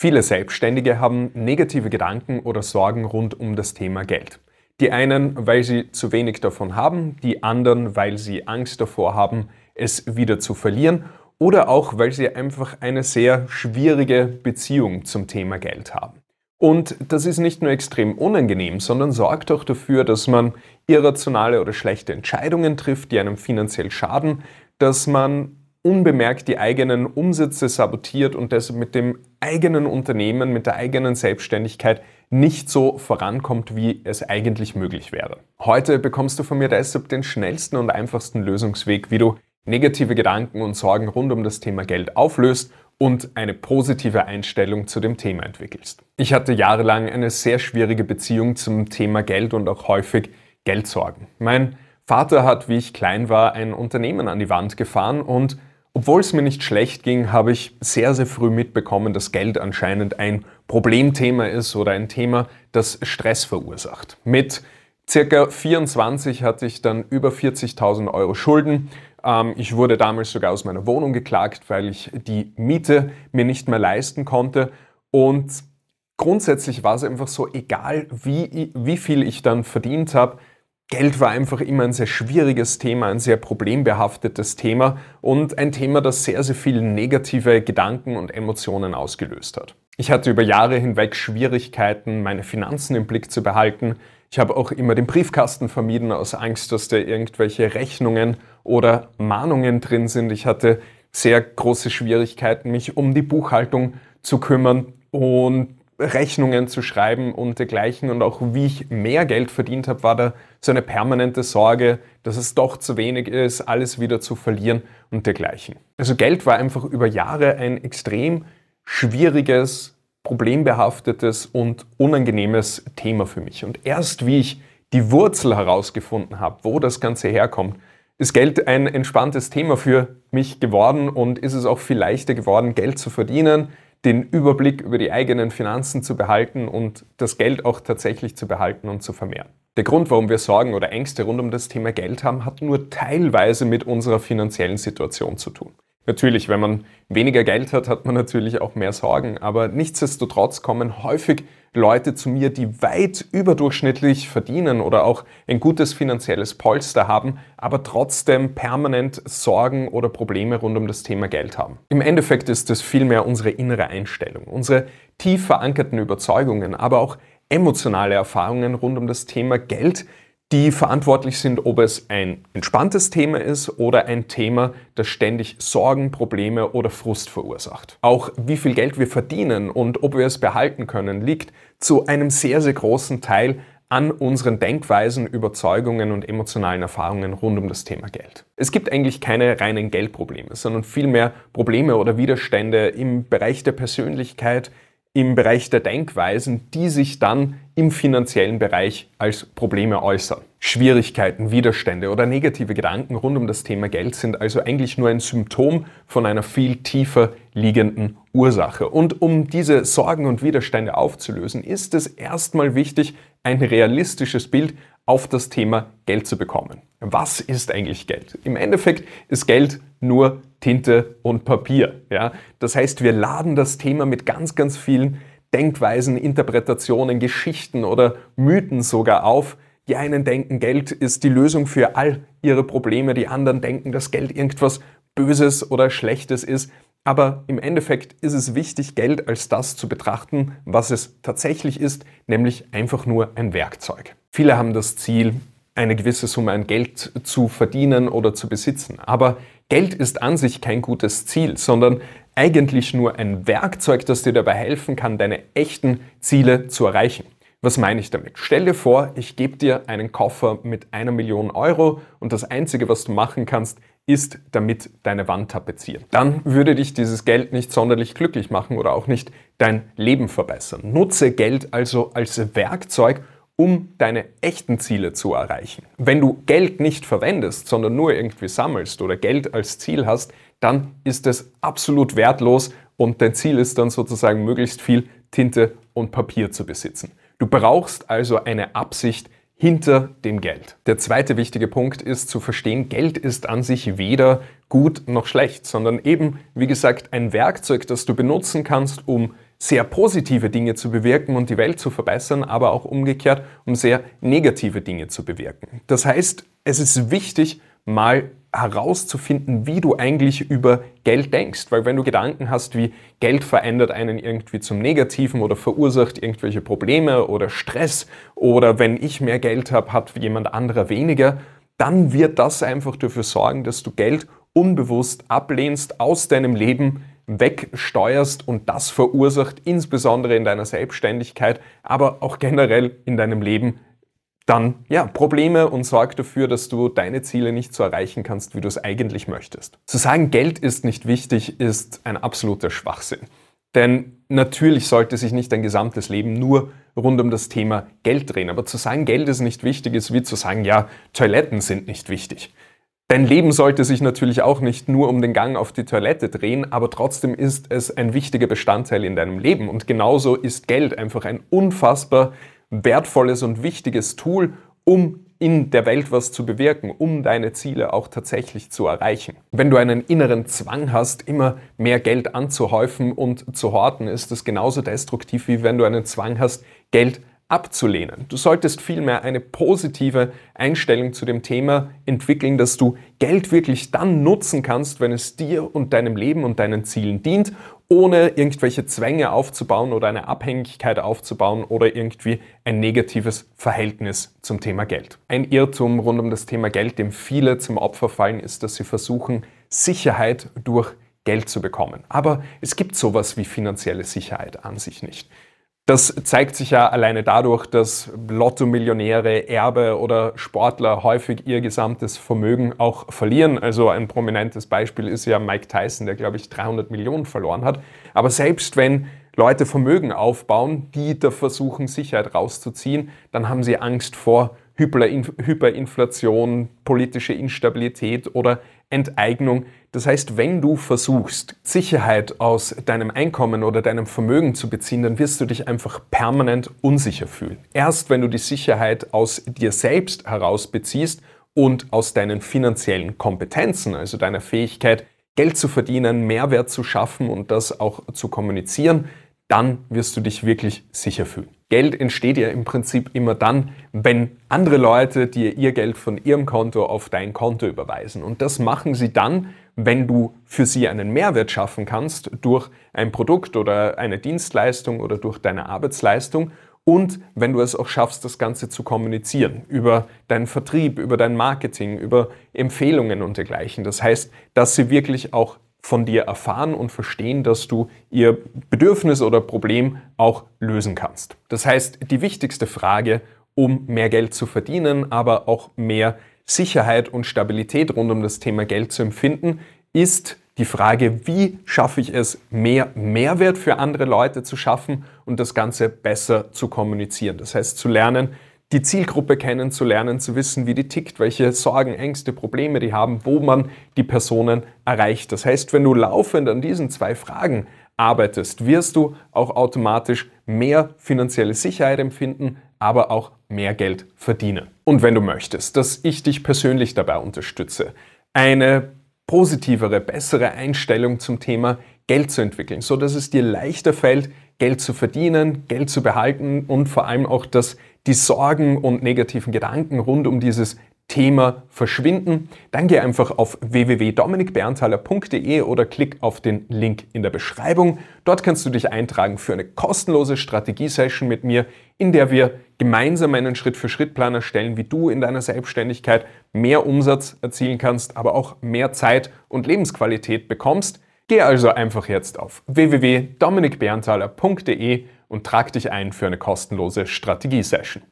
Viele Selbstständige haben negative Gedanken oder Sorgen rund um das Thema Geld. Die einen, weil sie zu wenig davon haben, die anderen, weil sie Angst davor haben, es wieder zu verlieren oder auch, weil sie einfach eine sehr schwierige Beziehung zum Thema Geld haben. Und das ist nicht nur extrem unangenehm, sondern sorgt auch dafür, dass man irrationale oder schlechte Entscheidungen trifft, die einem finanziell schaden, dass man unbemerkt die eigenen Umsätze sabotiert und deshalb mit dem eigenen Unternehmen, mit der eigenen Selbstständigkeit nicht so vorankommt, wie es eigentlich möglich wäre. Heute bekommst du von mir deshalb den schnellsten und einfachsten Lösungsweg, wie du negative Gedanken und Sorgen rund um das Thema Geld auflöst und eine positive Einstellung zu dem Thema entwickelst. Ich hatte jahrelang eine sehr schwierige Beziehung zum Thema Geld und auch häufig Geldsorgen. Mein Vater hat, wie ich klein war, ein Unternehmen an die Wand gefahren und obwohl es mir nicht schlecht ging, habe ich sehr, sehr früh mitbekommen, dass Geld anscheinend ein Problemthema ist oder ein Thema, das Stress verursacht. Mit circa 24 hatte ich dann über 40.000 Euro Schulden. Ähm, ich wurde damals sogar aus meiner Wohnung geklagt, weil ich die Miete mir nicht mehr leisten konnte. Und grundsätzlich war es einfach so, egal wie, wie viel ich dann verdient habe, Geld war einfach immer ein sehr schwieriges Thema, ein sehr problembehaftetes Thema und ein Thema, das sehr, sehr viele negative Gedanken und Emotionen ausgelöst hat. Ich hatte über Jahre hinweg Schwierigkeiten, meine Finanzen im Blick zu behalten. Ich habe auch immer den Briefkasten vermieden aus Angst, dass da irgendwelche Rechnungen oder Mahnungen drin sind. Ich hatte sehr große Schwierigkeiten, mich um die Buchhaltung zu kümmern und Rechnungen zu schreiben und dergleichen. Und auch wie ich mehr Geld verdient habe, war da so eine permanente Sorge, dass es doch zu wenig ist, alles wieder zu verlieren und dergleichen. Also Geld war einfach über Jahre ein extrem schwieriges, problembehaftetes und unangenehmes Thema für mich. Und erst wie ich die Wurzel herausgefunden habe, wo das Ganze herkommt, ist Geld ein entspanntes Thema für mich geworden und ist es auch viel leichter geworden, Geld zu verdienen, den Überblick über die eigenen Finanzen zu behalten und das Geld auch tatsächlich zu behalten und zu vermehren. Der Grund, warum wir Sorgen oder Ängste rund um das Thema Geld haben, hat nur teilweise mit unserer finanziellen Situation zu tun. Natürlich, wenn man weniger Geld hat, hat man natürlich auch mehr Sorgen, aber nichtsdestotrotz kommen häufig Leute zu mir, die weit überdurchschnittlich verdienen oder auch ein gutes finanzielles Polster haben, aber trotzdem permanent Sorgen oder Probleme rund um das Thema Geld haben. Im Endeffekt ist es vielmehr unsere innere Einstellung, unsere tief verankerten Überzeugungen, aber auch emotionale Erfahrungen rund um das Thema Geld, die verantwortlich sind, ob es ein entspanntes Thema ist oder ein Thema, das ständig Sorgen, Probleme oder Frust verursacht. Auch wie viel Geld wir verdienen und ob wir es behalten können, liegt zu einem sehr, sehr großen Teil an unseren Denkweisen, Überzeugungen und emotionalen Erfahrungen rund um das Thema Geld. Es gibt eigentlich keine reinen Geldprobleme, sondern vielmehr Probleme oder Widerstände im Bereich der Persönlichkeit, im Bereich der Denkweisen, die sich dann im finanziellen Bereich als Probleme äußern. Schwierigkeiten, Widerstände oder negative Gedanken rund um das Thema Geld sind also eigentlich nur ein Symptom von einer viel tiefer liegenden Ursache. Und um diese Sorgen und Widerstände aufzulösen, ist es erstmal wichtig, ein realistisches Bild auf das Thema Geld zu bekommen. Was ist eigentlich Geld? Im Endeffekt ist Geld nur Tinte und Papier. Ja? Das heißt, wir laden das Thema mit ganz, ganz vielen Denkweisen, Interpretationen, Geschichten oder Mythen sogar auf. Die einen denken, Geld ist die Lösung für all ihre Probleme, die anderen denken, dass Geld irgendwas Böses oder Schlechtes ist. Aber im Endeffekt ist es wichtig, Geld als das zu betrachten, was es tatsächlich ist, nämlich einfach nur ein Werkzeug. Viele haben das Ziel, eine gewisse Summe an Geld zu verdienen oder zu besitzen. Aber Geld ist an sich kein gutes Ziel, sondern eigentlich nur ein Werkzeug, das dir dabei helfen kann, deine echten Ziele zu erreichen. Was meine ich damit? Stell dir vor, ich gebe dir einen Koffer mit einer Million Euro und das Einzige, was du machen kannst, ist damit deine Wand tapezieren. Dann würde dich dieses Geld nicht sonderlich glücklich machen oder auch nicht dein Leben verbessern. Nutze Geld also als Werkzeug, um deine echten Ziele zu erreichen. Wenn du Geld nicht verwendest, sondern nur irgendwie sammelst oder Geld als Ziel hast, dann ist es absolut wertlos und dein Ziel ist dann sozusagen möglichst viel Tinte und Papier zu besitzen. Du brauchst also eine Absicht hinter dem Geld. Der zweite wichtige Punkt ist zu verstehen, Geld ist an sich weder gut noch schlecht, sondern eben, wie gesagt, ein Werkzeug, das du benutzen kannst, um sehr positive Dinge zu bewirken und die Welt zu verbessern, aber auch umgekehrt, um sehr negative Dinge zu bewirken. Das heißt, es ist wichtig, mal herauszufinden, wie du eigentlich über Geld denkst. Weil wenn du Gedanken hast, wie Geld verändert einen irgendwie zum Negativen oder verursacht irgendwelche Probleme oder Stress oder wenn ich mehr Geld habe, hat jemand anderer weniger, dann wird das einfach dafür sorgen, dass du Geld unbewusst ablehnst, aus deinem Leben wegsteuerst und das verursacht insbesondere in deiner Selbstständigkeit, aber auch generell in deinem Leben dann ja, Probleme und sorgt dafür, dass du deine Ziele nicht so erreichen kannst, wie du es eigentlich möchtest. Zu sagen, Geld ist nicht wichtig, ist ein absoluter Schwachsinn. Denn natürlich sollte sich nicht dein gesamtes Leben nur rund um das Thema Geld drehen. Aber zu sagen, Geld ist nicht wichtig, ist wie zu sagen, ja, Toiletten sind nicht wichtig. Dein Leben sollte sich natürlich auch nicht nur um den Gang auf die Toilette drehen, aber trotzdem ist es ein wichtiger Bestandteil in deinem Leben. Und genauso ist Geld einfach ein unfassbar wertvolles und wichtiges Tool, um in der Welt was zu bewirken, um deine Ziele auch tatsächlich zu erreichen. Wenn du einen inneren Zwang hast, immer mehr Geld anzuhäufen und zu horten, ist das genauso destruktiv, wie wenn du einen Zwang hast, Geld abzulehnen. Du solltest vielmehr eine positive Einstellung zu dem Thema entwickeln, dass du Geld wirklich dann nutzen kannst, wenn es dir und deinem Leben und deinen Zielen dient, ohne irgendwelche Zwänge aufzubauen oder eine Abhängigkeit aufzubauen oder irgendwie ein negatives Verhältnis zum Thema Geld. Ein Irrtum rund um das Thema Geld, dem viele zum Opfer fallen, ist, dass sie versuchen, Sicherheit durch Geld zu bekommen. Aber es gibt sowas wie finanzielle Sicherheit an sich nicht. Das zeigt sich ja alleine dadurch, dass Lotto-Millionäre, Erbe oder Sportler häufig ihr gesamtes Vermögen auch verlieren. Also ein prominentes Beispiel ist ja Mike Tyson, der glaube ich 300 Millionen verloren hat. Aber selbst wenn Leute Vermögen aufbauen, die da versuchen, Sicherheit rauszuziehen, dann haben sie Angst vor Hyperinflation, politische Instabilität oder Enteignung. Das heißt, wenn du versuchst, Sicherheit aus deinem Einkommen oder deinem Vermögen zu beziehen, dann wirst du dich einfach permanent unsicher fühlen. Erst wenn du die Sicherheit aus dir selbst heraus beziehst und aus deinen finanziellen Kompetenzen, also deiner Fähigkeit, Geld zu verdienen, Mehrwert zu schaffen und das auch zu kommunizieren, dann wirst du dich wirklich sicher fühlen. Geld entsteht ja im Prinzip immer dann, wenn andere Leute dir ihr Geld von ihrem Konto auf dein Konto überweisen. Und das machen sie dann, wenn du für sie einen Mehrwert schaffen kannst durch ein Produkt oder eine Dienstleistung oder durch deine Arbeitsleistung und wenn du es auch schaffst, das Ganze zu kommunizieren über deinen Vertrieb, über dein Marketing, über Empfehlungen und dergleichen. Das heißt, dass sie wirklich auch von dir erfahren und verstehen, dass du ihr Bedürfnis oder Problem auch lösen kannst. Das heißt, die wichtigste Frage, um mehr Geld zu verdienen, aber auch mehr Sicherheit und Stabilität rund um das Thema Geld zu empfinden, ist die Frage, wie schaffe ich es, mehr Mehrwert für andere Leute zu schaffen und das Ganze besser zu kommunizieren. Das heißt, zu lernen, die Zielgruppe kennenzulernen, zu wissen, wie die tickt, welche Sorgen, Ängste, Probleme die haben, wo man die Personen erreicht. Das heißt, wenn du laufend an diesen zwei Fragen arbeitest, wirst du auch automatisch mehr finanzielle Sicherheit empfinden, aber auch mehr Geld verdienen. Und wenn du möchtest, dass ich dich persönlich dabei unterstütze, eine positivere, bessere Einstellung zum Thema Geld zu entwickeln, so dass es dir leichter fällt, Geld zu verdienen, Geld zu behalten und vor allem auch, dass die Sorgen und negativen Gedanken rund um dieses Thema verschwinden, dann geh einfach auf www.dominikberntaler.de oder klick auf den Link in der Beschreibung. Dort kannst du dich eintragen für eine kostenlose Strategiesession mit mir, in der wir gemeinsam einen Schritt-für-Schritt-Plan erstellen, wie du in deiner Selbstständigkeit mehr Umsatz erzielen kannst, aber auch mehr Zeit und Lebensqualität bekommst. Geh also einfach jetzt auf www.dominikberntaler.de und trag dich ein für eine kostenlose Strategiesession.